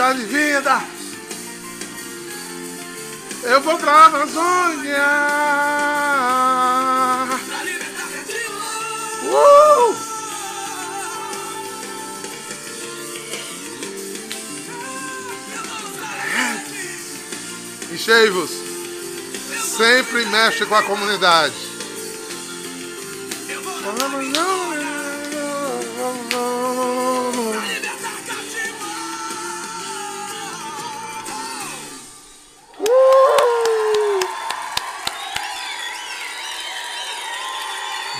libertar de vida. Eu vou pra Amazônia. Uh! Enchei-vos. Sempre mexe com a comunidade.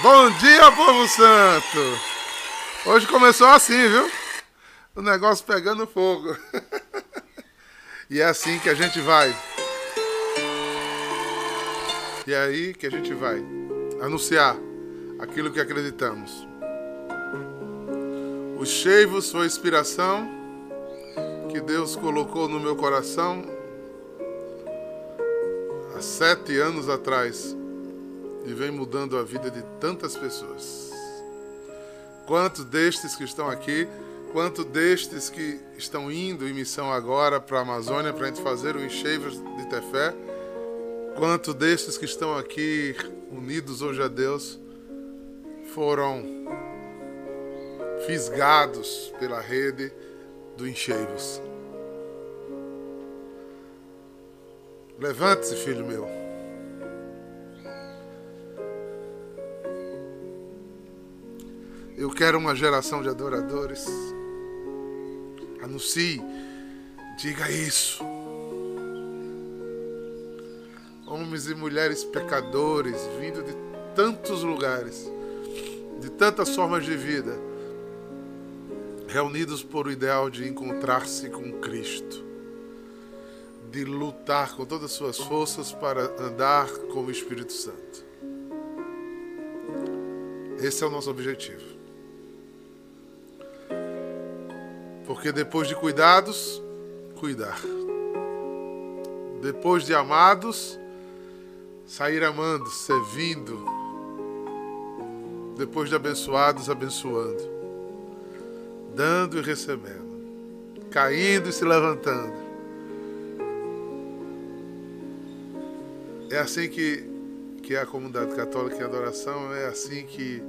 Bom dia, povo santo! Hoje começou assim, viu? O negócio pegando fogo. e é assim que a gente vai. E é aí que a gente vai anunciar aquilo que acreditamos. Os cheivos foi inspiração que Deus colocou no meu coração há sete anos atrás e vem mudando a vida de tantas pessoas. Quantos destes que estão aqui, quanto destes que estão indo em missão agora para a Amazônia para a gente fazer o enxeivos de Tefé, quanto destes que estão aqui unidos hoje a Deus foram fisgados pela rede do enxeivos. Levante-se, filho meu. Eu quero uma geração de adoradores. Anuncie, diga isso. Homens e mulheres pecadores, vindo de tantos lugares, de tantas formas de vida, reunidos por o ideal de encontrar-se com Cristo, de lutar com todas as suas forças para andar com o Espírito Santo. Esse é o nosso objetivo. Porque depois de cuidados, cuidar. Depois de amados, sair amando, servindo. Depois de abençoados, abençoando. Dando e recebendo. Caindo e se levantando. É assim que, que é a comunidade católica em adoração, é assim que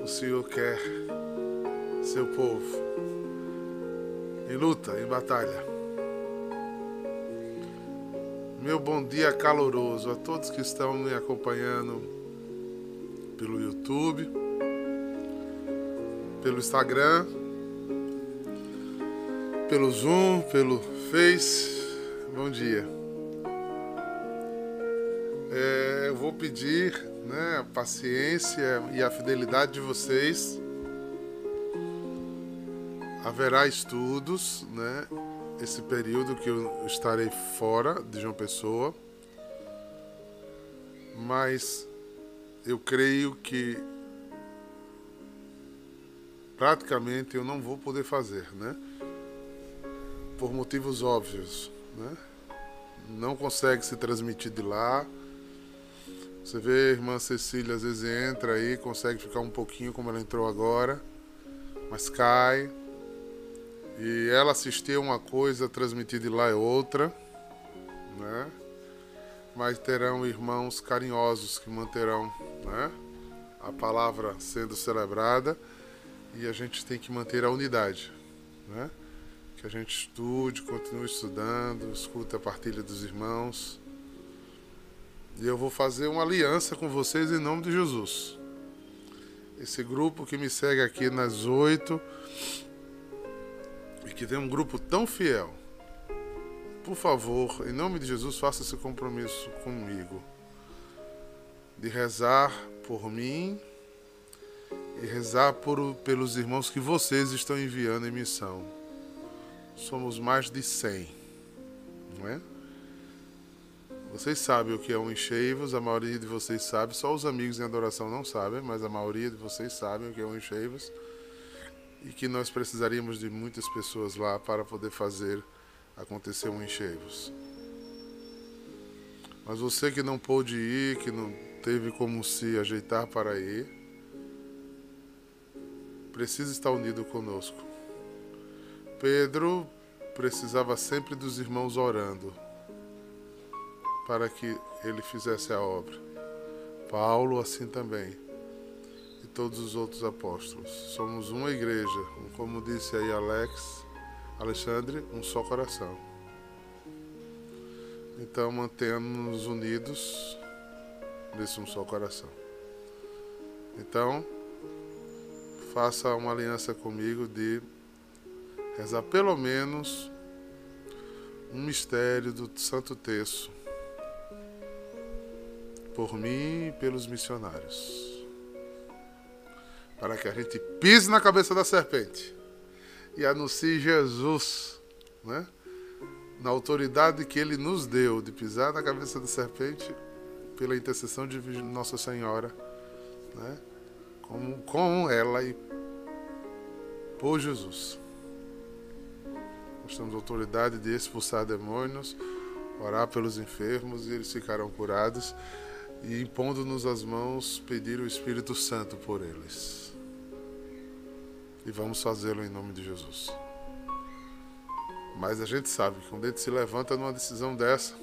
o Senhor quer seu povo em luta, em batalha. Meu bom dia caloroso a todos que estão me acompanhando pelo YouTube, pelo Instagram, pelo Zoom, pelo Face. Bom dia. É, eu vou pedir né, a paciência e a fidelidade de vocês haverá estudos, né? Esse período que eu estarei fora de João Pessoa, mas eu creio que praticamente eu não vou poder fazer, né? Por motivos óbvios, né? Não consegue se transmitir de lá. Você vê a irmã Cecília às vezes entra aí, consegue ficar um pouquinho como ela entrou agora, mas cai. E ela assistiu uma coisa, transmitida de lá é outra, né? Mas terão irmãos carinhosos que manterão, né? A palavra sendo celebrada e a gente tem que manter a unidade, né? Que a gente estude, continue estudando, escute a partilha dos irmãos. E eu vou fazer uma aliança com vocês em nome de Jesus. Esse grupo que me segue aqui nas oito que tem um grupo tão fiel, por favor, em nome de Jesus, faça esse compromisso comigo de rezar por mim e rezar por, pelos irmãos que vocês estão enviando em missão. Somos mais de 100, não é? Vocês sabem o que é um encheivos, a maioria de vocês sabe, só os amigos em adoração não sabem, mas a maioria de vocês sabem o que é um encheivos e que nós precisaríamos de muitas pessoas lá para poder fazer acontecer um encheios. Mas você que não pôde ir, que não teve como se ajeitar para ir, precisa estar unido conosco. Pedro precisava sempre dos irmãos orando para que ele fizesse a obra. Paulo, assim também. Todos os outros apóstolos. Somos uma igreja, como disse aí Alex, Alexandre, um só coração. Então mantenhamos-nos unidos nesse um só coração. Então, faça uma aliança comigo de rezar pelo menos um mistério do Santo Terço por mim e pelos missionários. Para que a gente pise na cabeça da serpente e anuncie Jesus, né? Na autoridade que ele nos deu de pisar na cabeça da serpente pela intercessão de Nossa Senhora, né? Com, com ela e por Jesus. Nós temos autoridade de expulsar demônios, orar pelos enfermos e eles ficarão curados e impondo-nos as mãos, pedir o Espírito Santo por eles. E vamos fazê-lo em nome de Jesus. Mas a gente sabe que quando ele se levanta numa decisão dessa,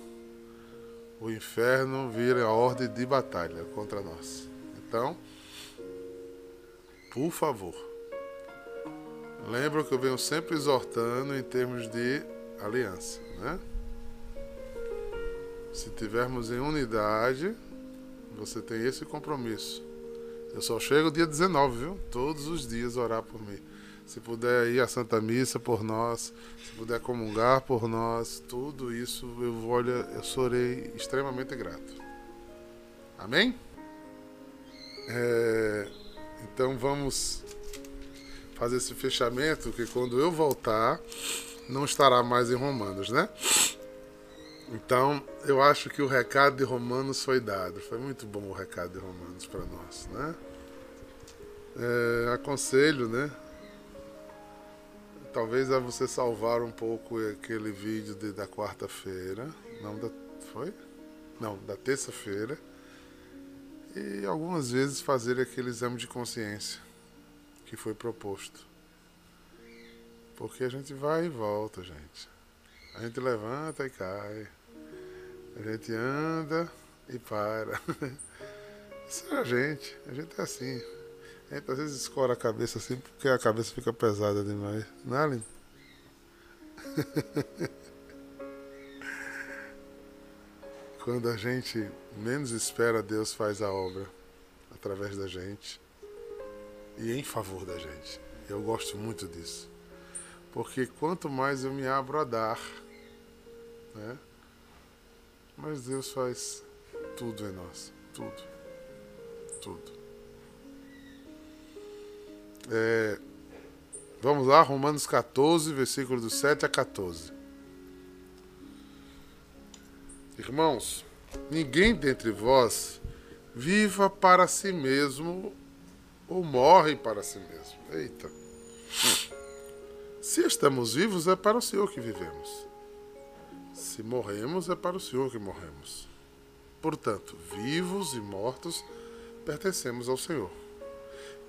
o inferno vira a ordem de batalha contra nós. Então, por favor, lembra que eu venho sempre exortando em termos de aliança, né? Se tivermos em unidade, você tem esse compromisso. Eu só chego dia 19, viu? Todos os dias orar por mim. Se puder ir à Santa Missa por nós, se puder comungar por nós, tudo isso eu olha, eu sorei extremamente grato. Amém? É, então vamos fazer esse fechamento que quando eu voltar não estará mais em Romanos, né? Então, eu acho que o recado de Romanos foi dado. Foi muito bom o recado de Romanos para nós, né? É, aconselho, né? Talvez a você salvar um pouco aquele vídeo de, da quarta-feira. Não, da, foi? Não, da terça-feira. E algumas vezes fazer aquele exame de consciência que foi proposto. Porque a gente vai e volta, gente. A gente levanta e cai. A gente anda e para. Isso é a gente. A gente é assim. A gente às vezes escora a cabeça assim porque a cabeça fica pesada demais. Não é, Aline? Quando a gente menos espera, Deus faz a obra através da gente e em favor da gente. Eu gosto muito disso. Porque quanto mais eu me abro a dar, né? Mas Deus faz tudo em nós. Tudo. Tudo. É, vamos lá, Romanos 14, versículos do 7 a 14. Irmãos, ninguém dentre vós viva para si mesmo ou morre para si mesmo. Eita. Se estamos vivos, é para o Senhor que vivemos. Se morremos, é para o Senhor que morremos. Portanto, vivos e mortos, pertencemos ao Senhor.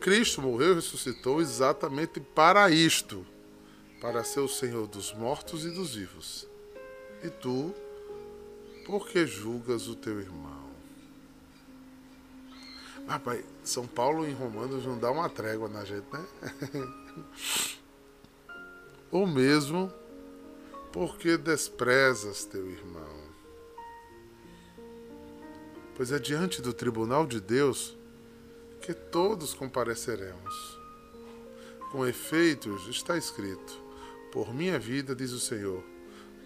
Cristo morreu e ressuscitou exatamente para isto, para ser o Senhor dos mortos e dos vivos. E tu, por que julgas o teu irmão? Rapaz, São Paulo em Romanos não dá uma trégua na gente, né? Ou mesmo porque desprezas teu irmão? Pois é diante do tribunal de Deus que todos compareceremos. Com efeitos, está escrito: Por minha vida, diz o Senhor,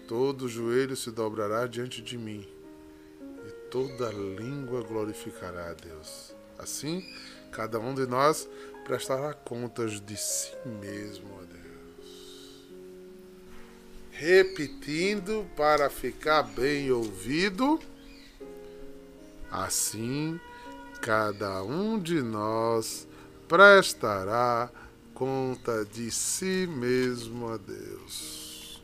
todo joelho se dobrará diante de mim, e toda língua glorificará a Deus. Assim, cada um de nós prestará contas de si mesmo repetindo para ficar bem ouvido. Assim, cada um de nós prestará conta de si mesmo a Deus.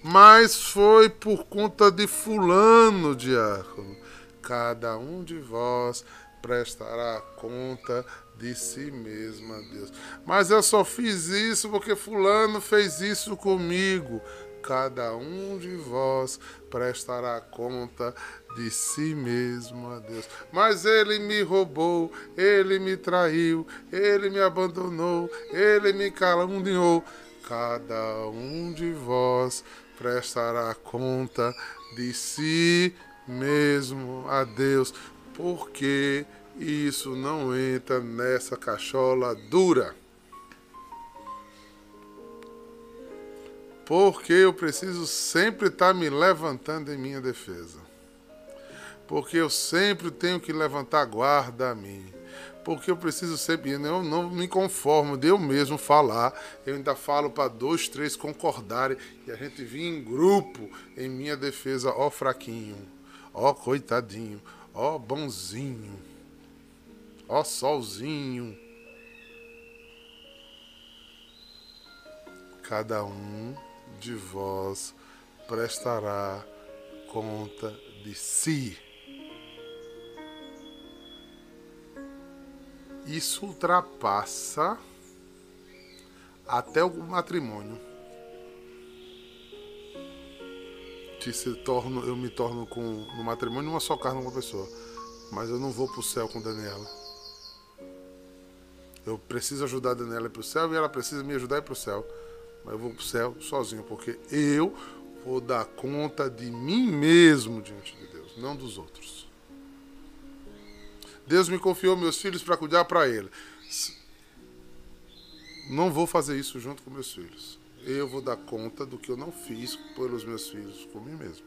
Mas foi por conta de Fulano, diácono. Cada um de vós prestará conta de si mesmo a Deus. Mas eu só fiz isso porque Fulano fez isso comigo. Cada um de vós prestará conta de si mesmo a Deus. Mas ele me roubou, ele me traiu, ele me abandonou, ele me caluniou. Cada um de vós prestará conta de si mesmo a Deus, porque isso não entra nessa cachola dura. Porque eu preciso sempre estar me levantando em minha defesa. Porque eu sempre tenho que levantar guarda a mim. Porque eu preciso sempre, eu não me conformo de eu mesmo falar, eu ainda falo para dois, três concordarem e a gente vir em grupo em minha defesa, ó fraquinho, ó coitadinho, ó bonzinho, ó solzinho. Cada um de vós prestará conta de si. Isso ultrapassa até o matrimônio. Se torno, eu me torno com no matrimônio uma só carne uma pessoa. Mas eu não vou para o céu com Daniela. Eu preciso ajudar a Daniela para o céu e ela precisa me ajudar para o céu mas eu vou para o céu sozinho, porque eu vou dar conta de mim mesmo diante de Deus, não dos outros. Deus me confiou meus filhos para cuidar para Ele. Não vou fazer isso junto com meus filhos. Eu vou dar conta do que eu não fiz pelos meus filhos por mim mesmo.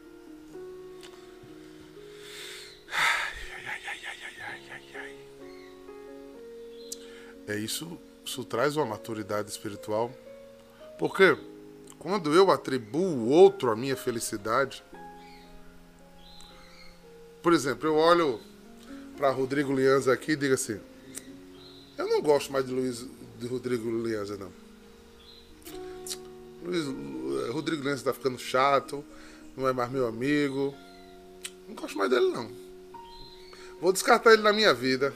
É isso, isso traz uma maturidade espiritual porque quando eu atribuo outro a minha felicidade, por exemplo, eu olho para Rodrigo Lianza aqui e digo assim: eu não gosto mais de, Luiz, de Rodrigo Lianza, não. Luiz, Rodrigo Lianza está ficando chato, não é mais meu amigo. Não gosto mais dele, não. Vou descartar ele na minha vida.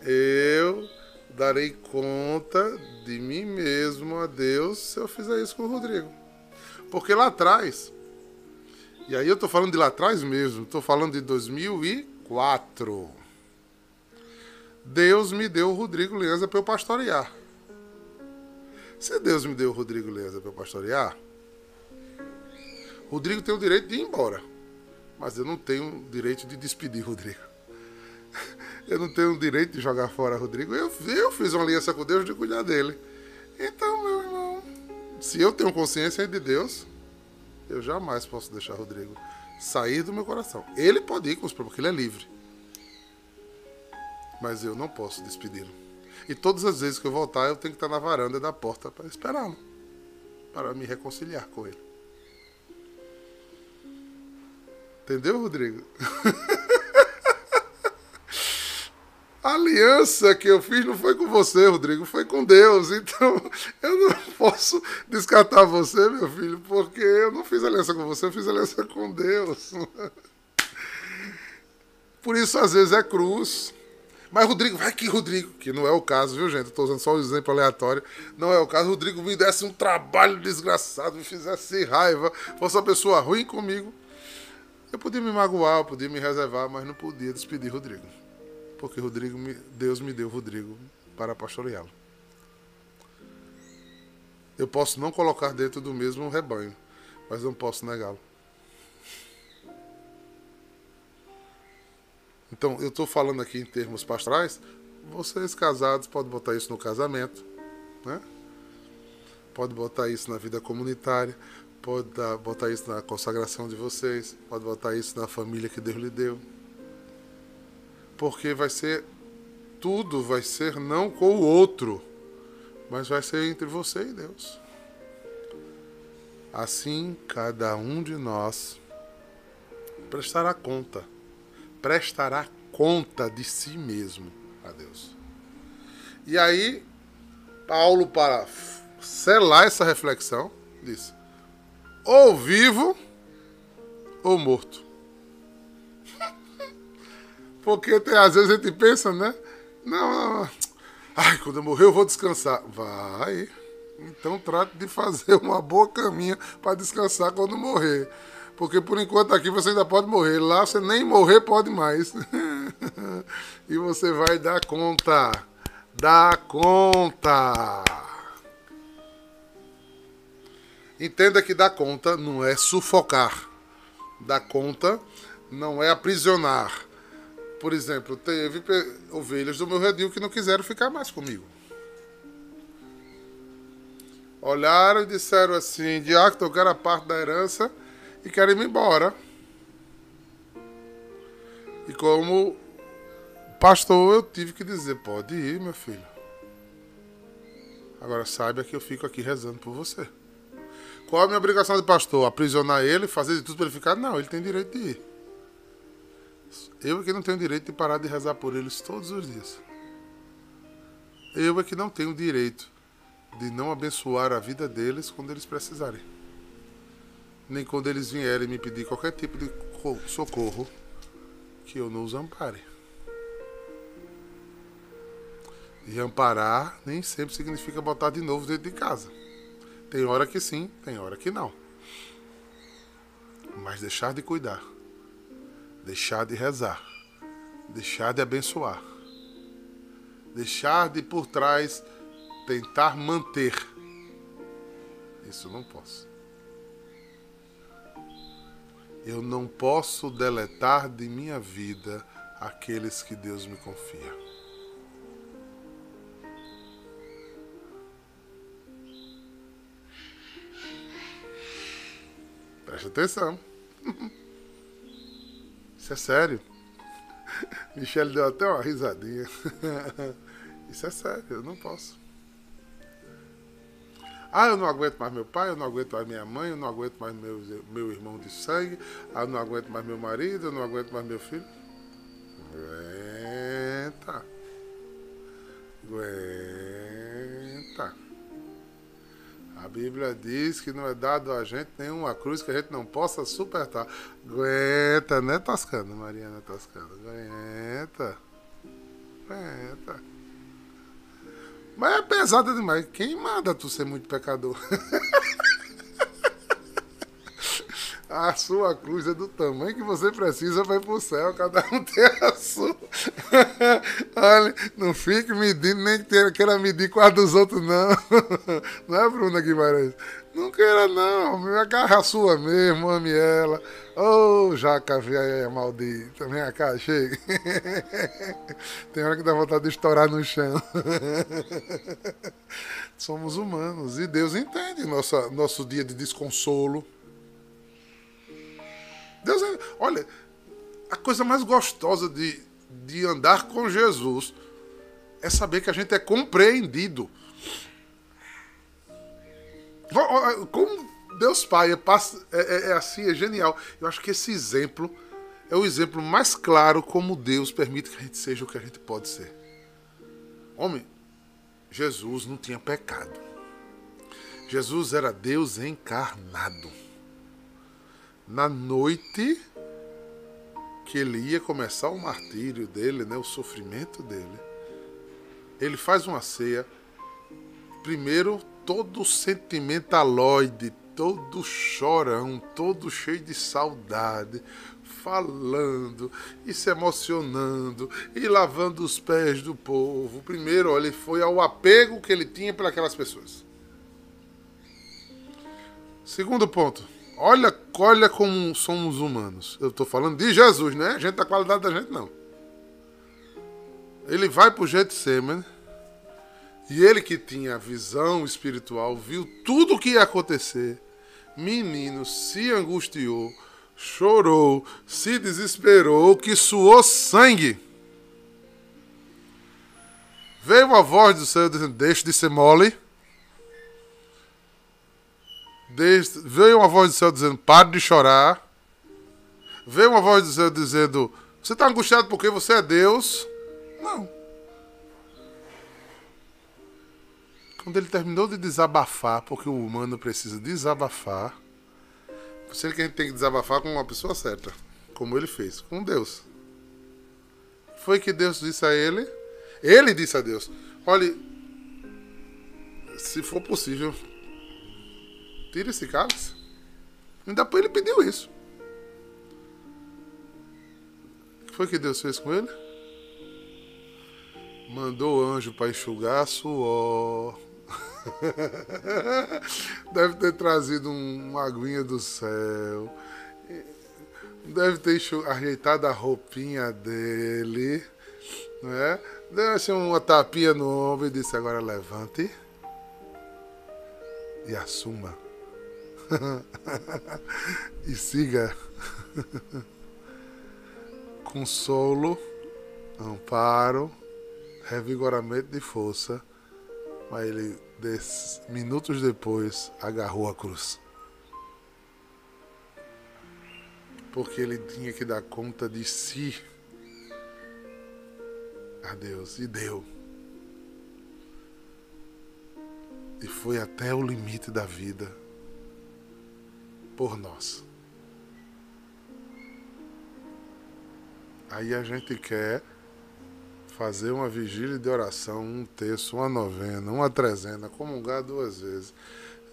Eu darei conta de mim mesmo a Deus se eu fizer isso com o Rodrigo. Porque lá atrás, e aí eu tô falando de lá atrás mesmo, tô falando de 2004. Deus me deu o Rodrigo Lenza para eu pastorear. Se Deus me deu o Rodrigo Lenza para pastorear, Rodrigo tem o direito de ir embora. Mas eu não tenho o direito de despedir Rodrigo. Eu não tenho o direito de jogar fora Rodrigo. Eu, eu fiz uma aliança com Deus de cuidar dele. Então, meu irmão, se eu tenho consciência de Deus, eu jamais posso deixar Rodrigo sair do meu coração. Ele pode ir com os porque ele é livre. Mas eu não posso despedi-lo. E todas as vezes que eu voltar, eu tenho que estar na varanda da porta para esperá-lo. Para me reconciliar com ele. Entendeu, Rodrigo? A aliança que eu fiz não foi com você, Rodrigo, foi com Deus. Então, eu não posso descartar você, meu filho, porque eu não fiz aliança com você, eu fiz aliança com Deus. Por isso, às vezes, é cruz. Mas Rodrigo, vai que Rodrigo, que não é o caso, viu, gente? Estou usando só um exemplo aleatório. Não é o caso. Rodrigo me desse um trabalho desgraçado, me fizesse raiva, fosse uma pessoa ruim comigo. Eu podia me magoar, eu podia me reservar, mas não podia despedir Rodrigo porque Rodrigo me, Deus me deu Rodrigo para pastoreá-lo. Eu posso não colocar dentro do mesmo rebanho, mas não posso negá-lo. Então, eu estou falando aqui em termos pastorais. Vocês casados podem botar isso no casamento, né? Pode botar isso na vida comunitária, pode botar isso na consagração de vocês, pode botar isso na família que Deus lhe deu porque vai ser tudo vai ser não com o outro, mas vai ser entre você e Deus. Assim, cada um de nós prestará conta, prestará conta de si mesmo a Deus. E aí, Paulo, para selar essa reflexão, diz: ou vivo ou morto. Porque tem, às vezes a gente pensa, né? Não, não. Ai, quando eu morrer eu vou descansar. Vai. Então trate de fazer uma boa caminha para descansar quando morrer. Porque por enquanto aqui você ainda pode morrer. Lá você nem morrer pode mais. e você vai dar conta. Dá conta. Entenda que dar conta não é sufocar. Dar conta não é aprisionar. Por exemplo, teve ovelhas do meu redil que não quiseram ficar mais comigo. Olharam e disseram assim: Diácono, eu quero a parte da herança e quero ir embora. E como pastor, eu tive que dizer: Pode ir, meu filho. Agora saiba que eu fico aqui rezando por você. Qual a minha obrigação de pastor? Aprisionar ele, fazer de tudo para ele ficar? Não, ele tem direito de ir. Eu é que não tenho direito de parar de rezar por eles todos os dias. Eu é que não tenho direito de não abençoar a vida deles quando eles precisarem. Nem quando eles vierem me pedir qualquer tipo de socorro, que eu não os ampare. E amparar nem sempre significa botar de novo dentro de casa. Tem hora que sim, tem hora que não. Mas deixar de cuidar, deixar de rezar, deixar de abençoar, deixar de por trás tentar manter. Isso não posso. Eu não posso deletar de minha vida aqueles que Deus me confia. Preste atenção. Isso é sério. Michelle deu até uma risadinha. Isso é sério, eu não posso. Ah, eu não aguento mais meu pai, eu não aguento mais minha mãe, eu não aguento mais meu, meu irmão de sangue, ah, eu não aguento mais meu marido, eu não aguento mais meu filho. Aguenta. Aguenta. A Bíblia diz que não é dado a gente nenhuma cruz que a gente não possa suportar. Aguenta, né, Toscana? Mariana Toscana. Aguenta. Aguenta. Mas é pesada demais. Quem manda tu ser muito pecador? a sua cruz é do tamanho que você precisa para ir pro céu. Cada um tem a sua. Olha, não fique medindo, nem queira medir com a dos outros, não. Não é, Bruna Guimarães? Não queira, não. Me agarra a sua mesmo, ame ela. Ô, oh, jaca velha maldita. Vem cá, chega. Tem hora que dá vontade de estourar no chão. Somos humanos e Deus entende nossa, nosso dia de desconsolo Deus é, olha, a coisa mais gostosa de, de andar com Jesus é saber que a gente é compreendido. Como Deus Pai é, é, é, assim, é genial. Eu acho que esse exemplo é o exemplo mais claro como Deus permite que a gente seja o que a gente pode ser. Homem, Jesus não tinha pecado. Jesus era Deus encarnado na noite que ele ia começar o martírio dele, né, o sofrimento dele, ele faz uma ceia, primeiro todo sentimentaloide, todo chorão, todo cheio de saudade, falando e se emocionando e lavando os pés do povo. Primeiro, olha, ele foi ao apego que ele tinha para aquelas pessoas. Segundo ponto, Olha, olha como somos humanos. Eu estou falando de Jesus, né? A gente da qualidade da gente não. Ele vai para o Getsemane e ele que tinha visão espiritual viu tudo o que ia acontecer. Menino se angustiou, chorou, se desesperou, que suou sangue. Veio uma voz do céu dizendo: Deixe de ser mole Desde, veio uma voz do céu dizendo: pare de chorar. Veio uma voz do céu dizendo: Você está angustiado porque você é Deus? Não. Quando ele terminou de desabafar, porque o humano precisa desabafar, você que a gente tem que desabafar com uma pessoa certa, como ele fez, com Deus. Foi que Deus disse a ele. Ele disse a Deus: Olhe, se for possível, tire esse cálice. Ainda ele pediu isso. O que foi que Deus fez com ele? Mandou o anjo para enxugar suor. Deve ter trazido um, uma aguinha do céu. Deve ter ajeitado a roupinha dele. Né? Assim, uma tapinha no ombro e disse: Agora levante e assuma. e siga. Consolo, amparo, revigoramento de força. Mas ele, minutos depois, agarrou a cruz. Porque ele tinha que dar conta de si a Deus. E deu. E foi até o limite da vida por nós. Aí a gente quer fazer uma vigília de oração, um terço, uma novena, uma trezena, comungar duas vezes,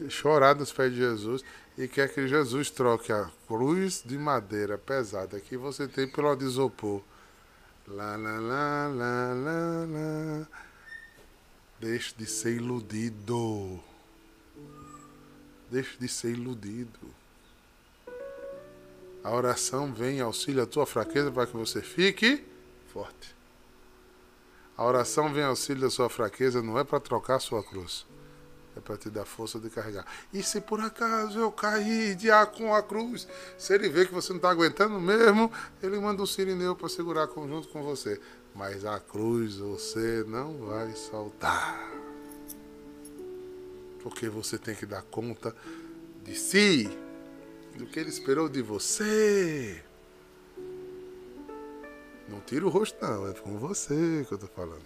chorar nos pés de Jesus e quer que Jesus troque a cruz de madeira pesada que você tem pelo de isopor. Lá, lá, lá, lá, lá, lá. Deixe de ser iludido. Deixe de ser iludido. A oração vem em auxílio à tua fraqueza para que você fique forte. A oração vem em auxílio da sua fraqueza não é para trocar a sua cruz. É para te dar força de carregar. E se por acaso eu cair de ar com a cruz, se ele vê que você não está aguentando mesmo, ele manda um sirineu para segurar junto com você. Mas a cruz você não vai soltar. Porque você tem que dar conta de si do que ele esperou de você. Não tira o rosto, não, é com você que eu tô falando.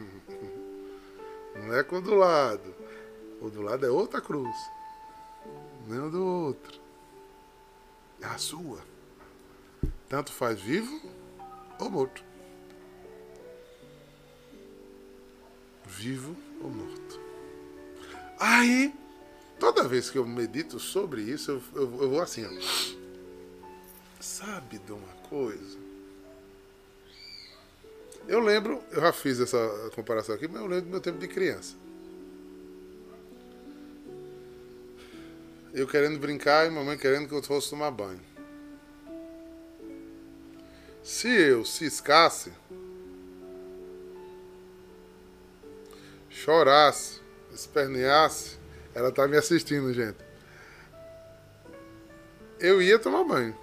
Não é com o do lado. O do lado é outra cruz. Nem o do outro. É a sua. Tanto faz vivo ou morto. Vivo ou morto. Aí Toda vez que eu medito sobre isso, eu, eu, eu vou assim, ó. Sabe de uma coisa? Eu lembro, eu já fiz essa comparação aqui, mas eu lembro do meu tempo de criança. Eu querendo brincar e mamãe querendo que eu fosse tomar banho. Se eu ciscasse, chorasse, esperneasse, ela tá me assistindo, gente. Eu ia tomar banho.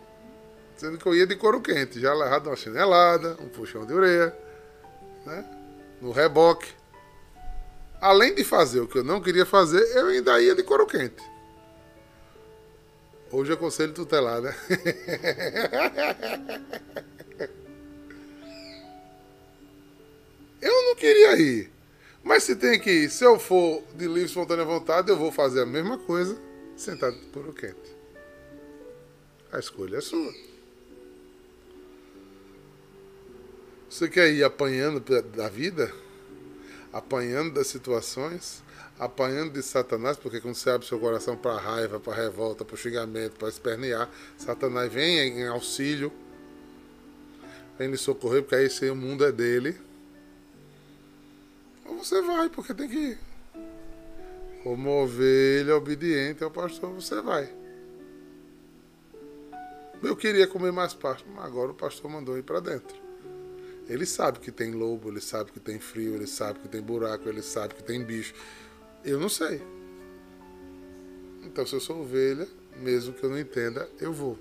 Sendo que eu ia de couro quente, já levado uma chinelada, um puxão de orelha, né? No reboque. Além de fazer o que eu não queria fazer, eu ainda ia de couro quente. Hoje é conselho tutelar, né? eu não queria ir. Mas se tem que ir, se eu for de livre espontânea vontade, eu vou fazer a mesma coisa sentado por o quente. A escolha é sua. Você quer ir apanhando da vida? Apanhando das situações? Apanhando de Satanás? Porque quando você abre seu coração para raiva, para revolta, para xingamento, para espernear, Satanás vem em auxílio, vem lhe socorrer, porque aí sim, o mundo é dele você vai, porque tem que ir. Como ovelha obediente ao pastor, você vai. Eu queria comer mais pasto, mas agora o pastor mandou ir para dentro. Ele sabe que tem lobo, ele sabe que tem frio, ele sabe que tem buraco, ele sabe que tem bicho. Eu não sei. Então, se eu sou ovelha, mesmo que eu não entenda, eu vou.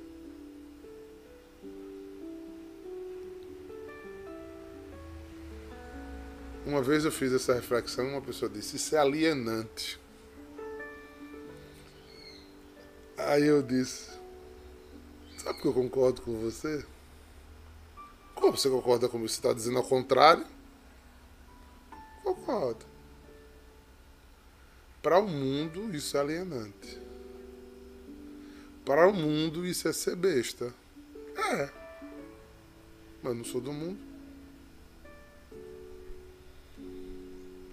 Uma vez eu fiz essa reflexão, uma pessoa disse: Isso é alienante. Aí eu disse: Sabe que eu concordo com você? Como você concorda comigo? Você está dizendo ao contrário? Concordo. Para o mundo, isso é alienante. Para o mundo, isso é ser besta. É. Mas não sou do mundo.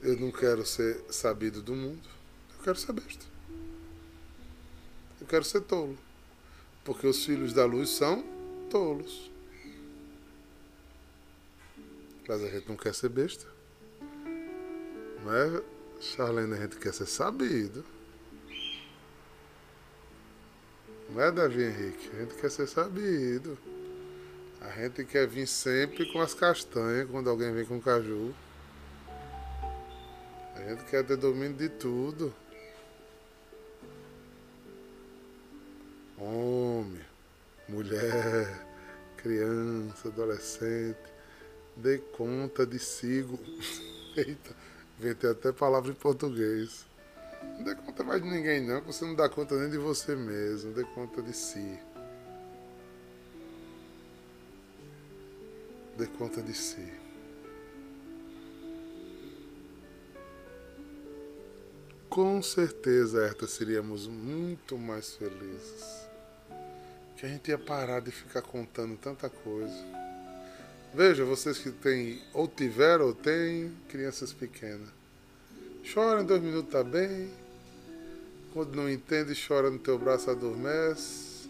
Eu não quero ser sabido do mundo, eu quero ser besta. Eu quero ser tolo. Porque os filhos da luz são tolos. Mas a gente não quer ser besta. Não é, Charlene? A gente quer ser sabido. Não é, Davi Henrique? A gente quer ser sabido. A gente quer vir sempre com as castanhas quando alguém vem com caju. A gente quer ter domínio de tudo. Homem, mulher, criança, adolescente, dê conta de sigo. Eita, inventei até palavra em português. Não dê conta mais de ninguém não, que você não dá conta nem de você mesmo, dê conta de si. Dê conta de si. Com certeza, Herta, seríamos muito mais felizes. Que a gente ia parar de ficar contando tanta coisa. Veja, vocês que têm, ou tiveram ou têm crianças pequenas. Chora em dois minutos, tá bem. Quando não entende, chora no teu braço, adormece.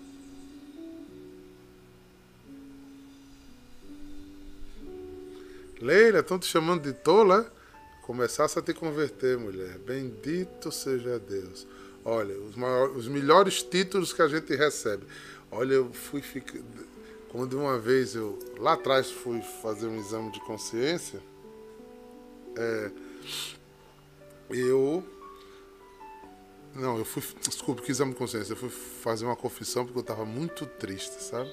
Leila, estão te chamando de tola? Começasse a te converter, mulher. Bendito seja Deus. Olha, os, maiores, os melhores títulos que a gente recebe. Olha, eu fui ficar. Quando uma vez eu, lá atrás, fui fazer um exame de consciência, é, eu. Não, eu fui. Desculpe, que exame de consciência. Eu fui fazer uma confissão porque eu estava muito triste, sabe?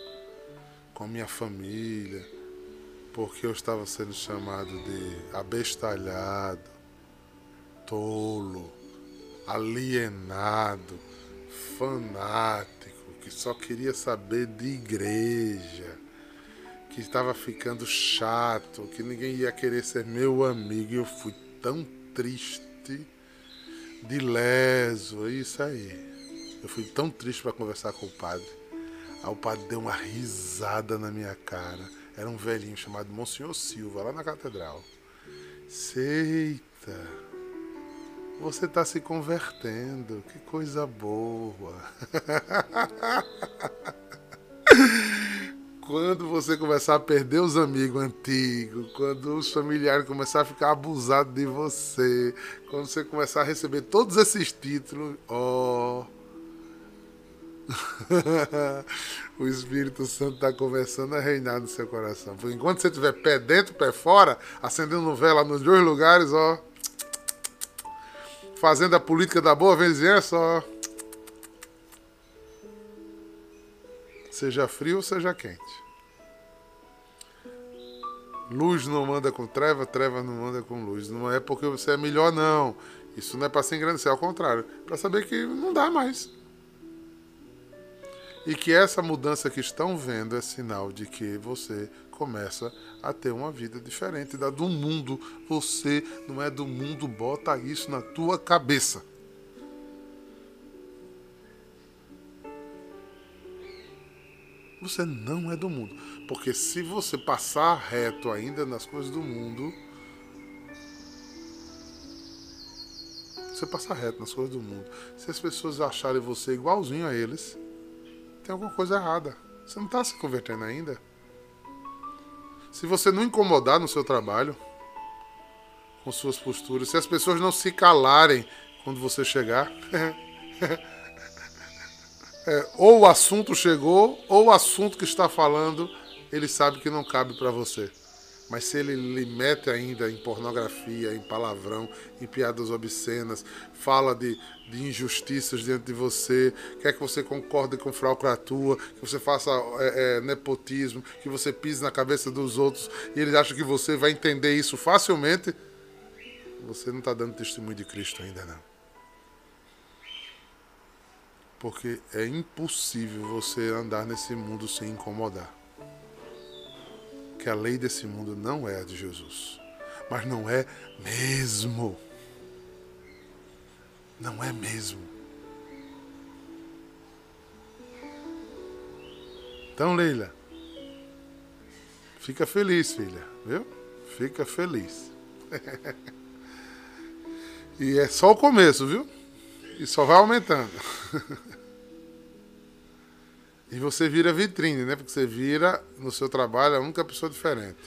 Com a minha família. Porque eu estava sendo chamado de abestalhado, tolo, alienado, fanático, que só queria saber de igreja, que estava ficando chato, que ninguém ia querer ser meu amigo. E eu fui tão triste de leso, é isso aí. Eu fui tão triste para conversar com o padre. Aí o padre deu uma risada na minha cara. Era um velhinho chamado Monsenhor Silva, lá na catedral. Eita, você está se convertendo, que coisa boa. quando você começar a perder os amigos antigos, quando os familiares começarem a ficar abusados de você, quando você começar a receber todos esses títulos, ó. Oh, o Espírito Santo está começando a reinar no seu coração. Por enquanto você tiver pé dentro, pé fora, acendendo vela nos dois lugares, ó. Fazendo a política da boa vizinhança, ó. Seja frio ou seja quente. Luz não manda com treva, treva não manda com luz. Não é porque você é melhor, não. Isso não é para se engrandecer, ao contrário. Para saber que não dá mais. E que essa mudança que estão vendo é sinal de que você começa a ter uma vida diferente da do mundo. Você não é do mundo, bota isso na tua cabeça. Você não é do mundo. Porque se você passar reto ainda nas coisas do mundo, você passar reto nas coisas do mundo. Se as pessoas acharem você igualzinho a eles, tem alguma coisa errada. Você não está se convertendo ainda. Se você não incomodar no seu trabalho, com suas posturas, se as pessoas não se calarem quando você chegar, é, ou o assunto chegou, ou o assunto que está falando, ele sabe que não cabe para você. Mas se ele lhe mete ainda em pornografia, em palavrão, em piadas obscenas, fala de, de injustiças diante de você, quer que você concorde com fraudulatura, que você faça é, é, nepotismo, que você pise na cabeça dos outros, e ele acha que você vai entender isso facilmente, você não está dando testemunho de Cristo ainda não. Porque é impossível você andar nesse mundo sem incomodar que a lei desse mundo não é a de Jesus. Mas não é mesmo. Não é mesmo. Então, Leila, fica feliz, filha, viu? Fica feliz. E é só o começo, viu? E só vai aumentando. e você vira vitrine, né? Porque você vira no seu trabalho a única pessoa diferente.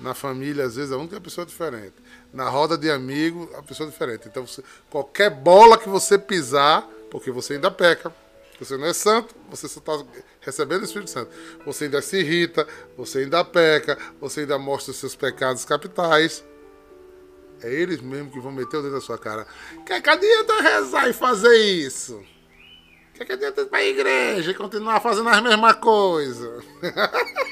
Na família, às vezes, a única pessoa diferente. Na roda de amigo, a pessoa diferente. Então, você, qualquer bola que você pisar, porque você ainda peca, você não é santo, você só está recebendo o Espírito Santo. Você ainda se irrita, você ainda peca, você ainda mostra os seus pecados capitais. É eles mesmo que vão meter o dedo na sua cara. Que que adianta rezar e fazer isso? Que que adianta ir para a igreja e continuar fazendo as mesmas coisas?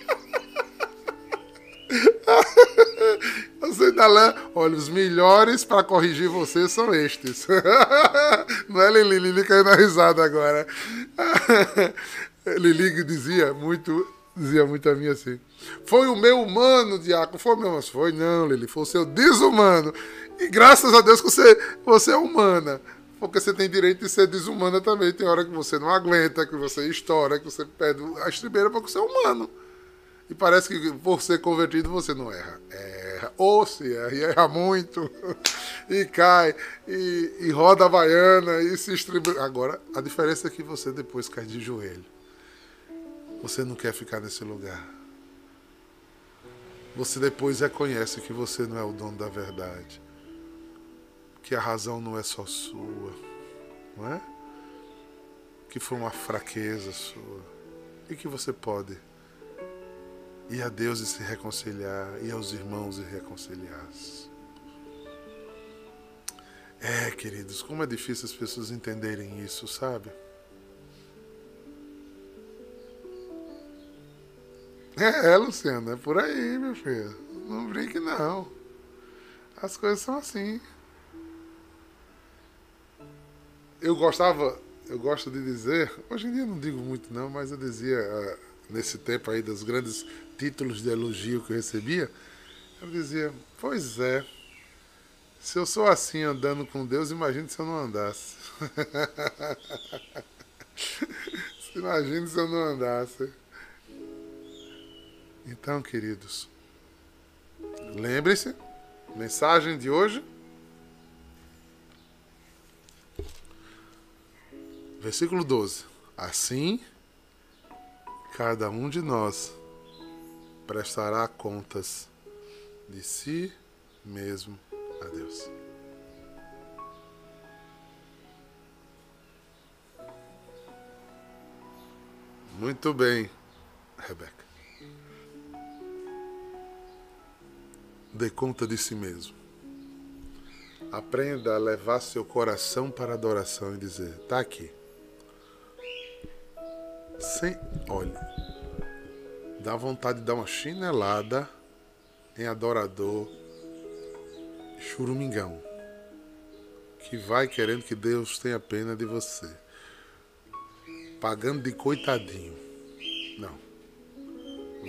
Você lá, olha, os melhores para corrigir você são estes. Não é Lili? Lili caiu na risada agora. Lili dizia muito, dizia muito a mim assim. Foi o meu humano, Diácono. Foi meu, mas foi não, Lili. Foi o seu desumano. E graças a Deus que você, você é humana. Porque você tem direito de ser desumana também. Tem hora que você não aguenta, que você estoura, que você perde a estribeira porque você é humano. E parece que por ser convertido você não erra. Erra. Ou se erra, e erra muito. e cai, e, e roda a baiana, e se estriba. Agora, a diferença é que você depois cai de joelho. Você não quer ficar nesse lugar. Você depois reconhece que você não é o dono da verdade. Que a razão não é só sua. Não é? Que foi uma fraqueza sua. E que você pode e a Deus e se reconciliar, e aos irmãos e reconciliar-se. É, queridos, como é difícil as pessoas entenderem isso, sabe? É, é, é por aí, meu filho. Não brinque, não. As coisas são assim. Eu gostava, eu gosto de dizer, hoje em dia não digo muito não, mas eu dizia uh, nesse tempo aí dos grandes títulos de elogio que eu recebia, eu dizia, pois é, se eu sou assim andando com Deus, imagine se eu não andasse. imagine se eu não andasse. Então, queridos, lembre-se, mensagem de hoje. Versículo 12. Assim, cada um de nós prestará contas de si mesmo a Deus. Muito bem, Rebeca. Dê conta de si mesmo. Aprenda a levar seu coração para a adoração e dizer: está aqui. Sem, olha, dá vontade de dar uma chinelada em adorador churumingão, que vai querendo que Deus tenha pena de você, pagando de coitadinho. Não.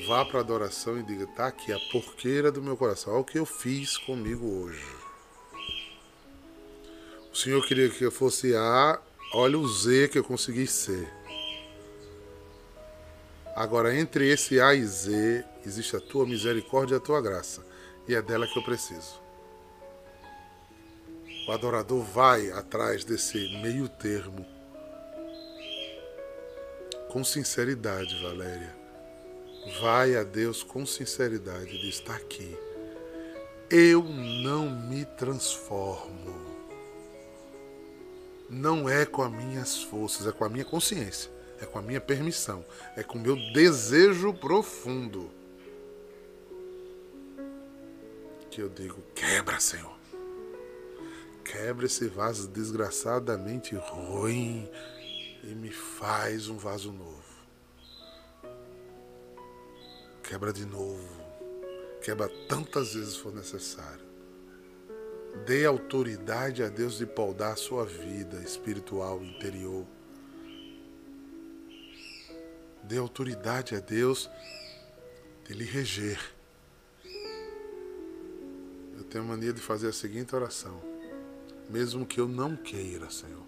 Vá para a adoração e diga: tá aqui a porqueira do meu coração, olha o que eu fiz comigo hoje. O Senhor queria que eu fosse A, olha o Z que eu consegui ser. Agora, entre esse A e Z, existe a tua misericórdia e a tua graça. E é dela que eu preciso. O adorador vai atrás desse meio termo. Com sinceridade, Valéria. Vai a Deus com sinceridade de estar aqui. Eu não me transformo. Não é com as minhas forças, é com a minha consciência é com a minha permissão, é com o meu desejo profundo. Que eu digo: quebra, Senhor. Quebra esse vaso desgraçadamente ruim e me faz um vaso novo. Quebra de novo. Quebra tantas vezes for necessário. Dê autoridade a Deus de poldar a sua vida espiritual interior Dê autoridade a Deus de lhe reger. Eu tenho mania de fazer a seguinte oração. Mesmo que eu não queira, Senhor.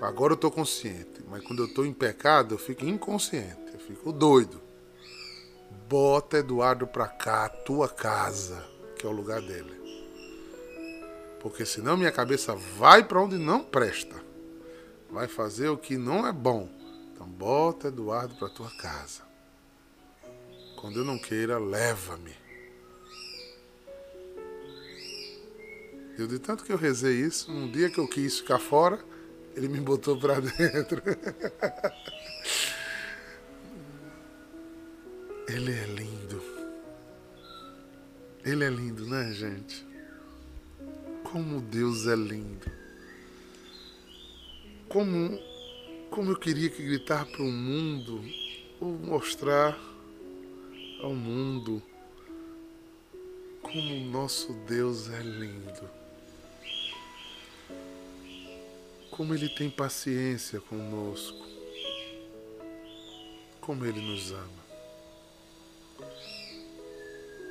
Agora eu estou consciente, mas quando eu estou em pecado, eu fico inconsciente, eu fico doido. Bota Eduardo para cá, a tua casa, que é o lugar dele. Porque senão minha cabeça vai para onde não presta. Vai fazer o que não é bom. Então bota Eduardo para tua casa. Quando eu não queira, leva-me. Eu de tanto que eu rezei isso, um dia que eu quis ficar fora, ele me botou para dentro. Ele é lindo. Ele é lindo, né, gente? Como Deus é lindo. Como, como eu queria que gritar para o mundo, ou mostrar ao mundo como o nosso Deus é lindo. Como Ele tem paciência conosco. Como Ele nos ama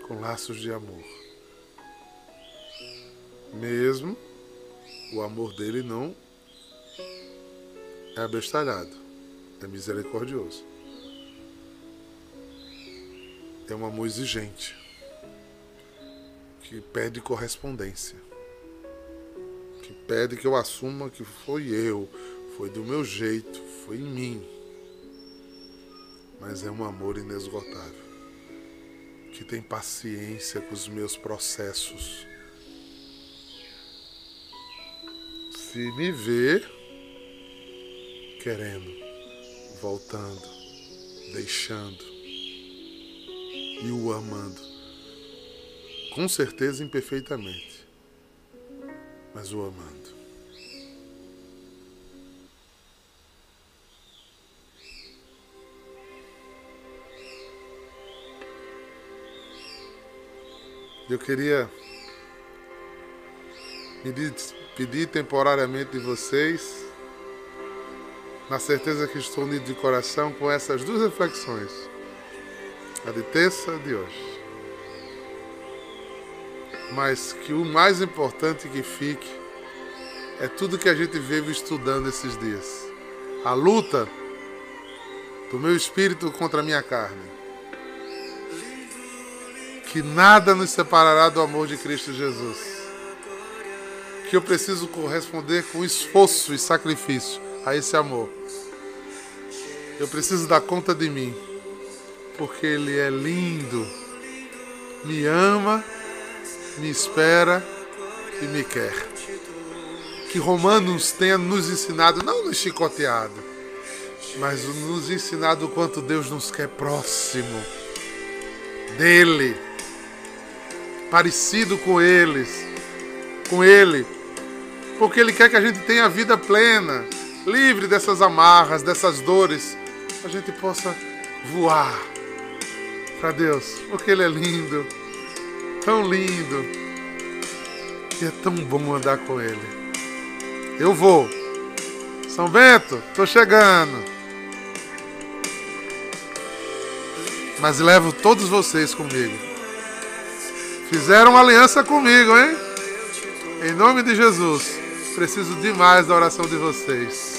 com laços de amor. Mesmo o amor dele não é abestalhado, é misericordioso. É um amor exigente, que pede correspondência, que pede que eu assuma que foi eu, foi do meu jeito, foi em mim. Mas é um amor inesgotável que tem paciência com os meus processos. Se me vê querendo, voltando, deixando e o amando, com certeza imperfeitamente, mas o amando. Eu queria pedir, pedir temporariamente de vocês, na certeza que estou unido de coração com essas duas reflexões, a de terça de hoje. Mas que o mais importante que fique é tudo que a gente veio estudando esses dias. A luta do meu espírito contra a minha carne que nada nos separará do amor de Cristo Jesus. Que eu preciso corresponder com esforço e sacrifício a esse amor. Eu preciso dar conta de mim, porque Ele é lindo, me ama, me espera e me quer. Que Romanos tenha nos ensinado, não nos chicoteado, mas nos ensinado o quanto Deus nos quer próximo dele parecido com eles, com ele, porque ele quer que a gente tenha vida plena, livre dessas amarras, dessas dores, a gente possa voar para Deus, porque ele é lindo, tão lindo, e é tão bom andar com ele. Eu vou. São Bento, tô chegando. Mas levo todos vocês comigo. Fizeram aliança comigo, hein? Em nome de Jesus, preciso demais da oração de vocês.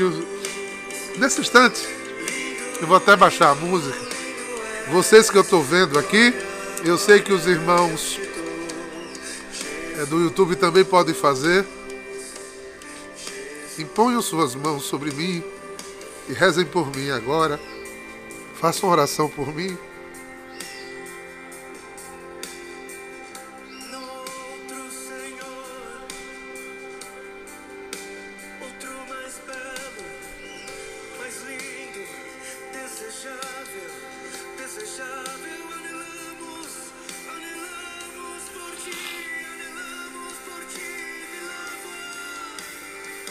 Que. Nesse instante, eu vou até baixar a música. Vocês que eu estou vendo aqui, eu sei que os irmãos é, do YouTube também podem fazer. Imponham suas mãos sobre mim e rezem por mim agora. Façam oração por mim.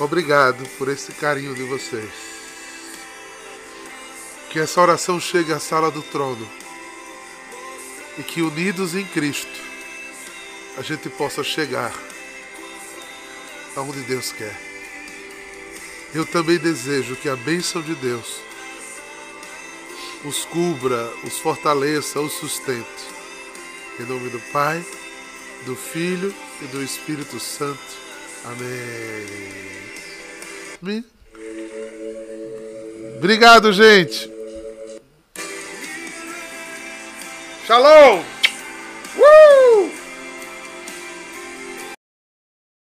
Obrigado por esse carinho de vocês. Que essa oração chegue à sala do trono e que unidos em Cristo a gente possa chegar aonde Deus quer. Eu também desejo que a bênção de Deus os cubra, os fortaleça, os sustente. Em nome do Pai, do Filho e do Espírito Santo. Amém. Obrigado, gente. Shalom.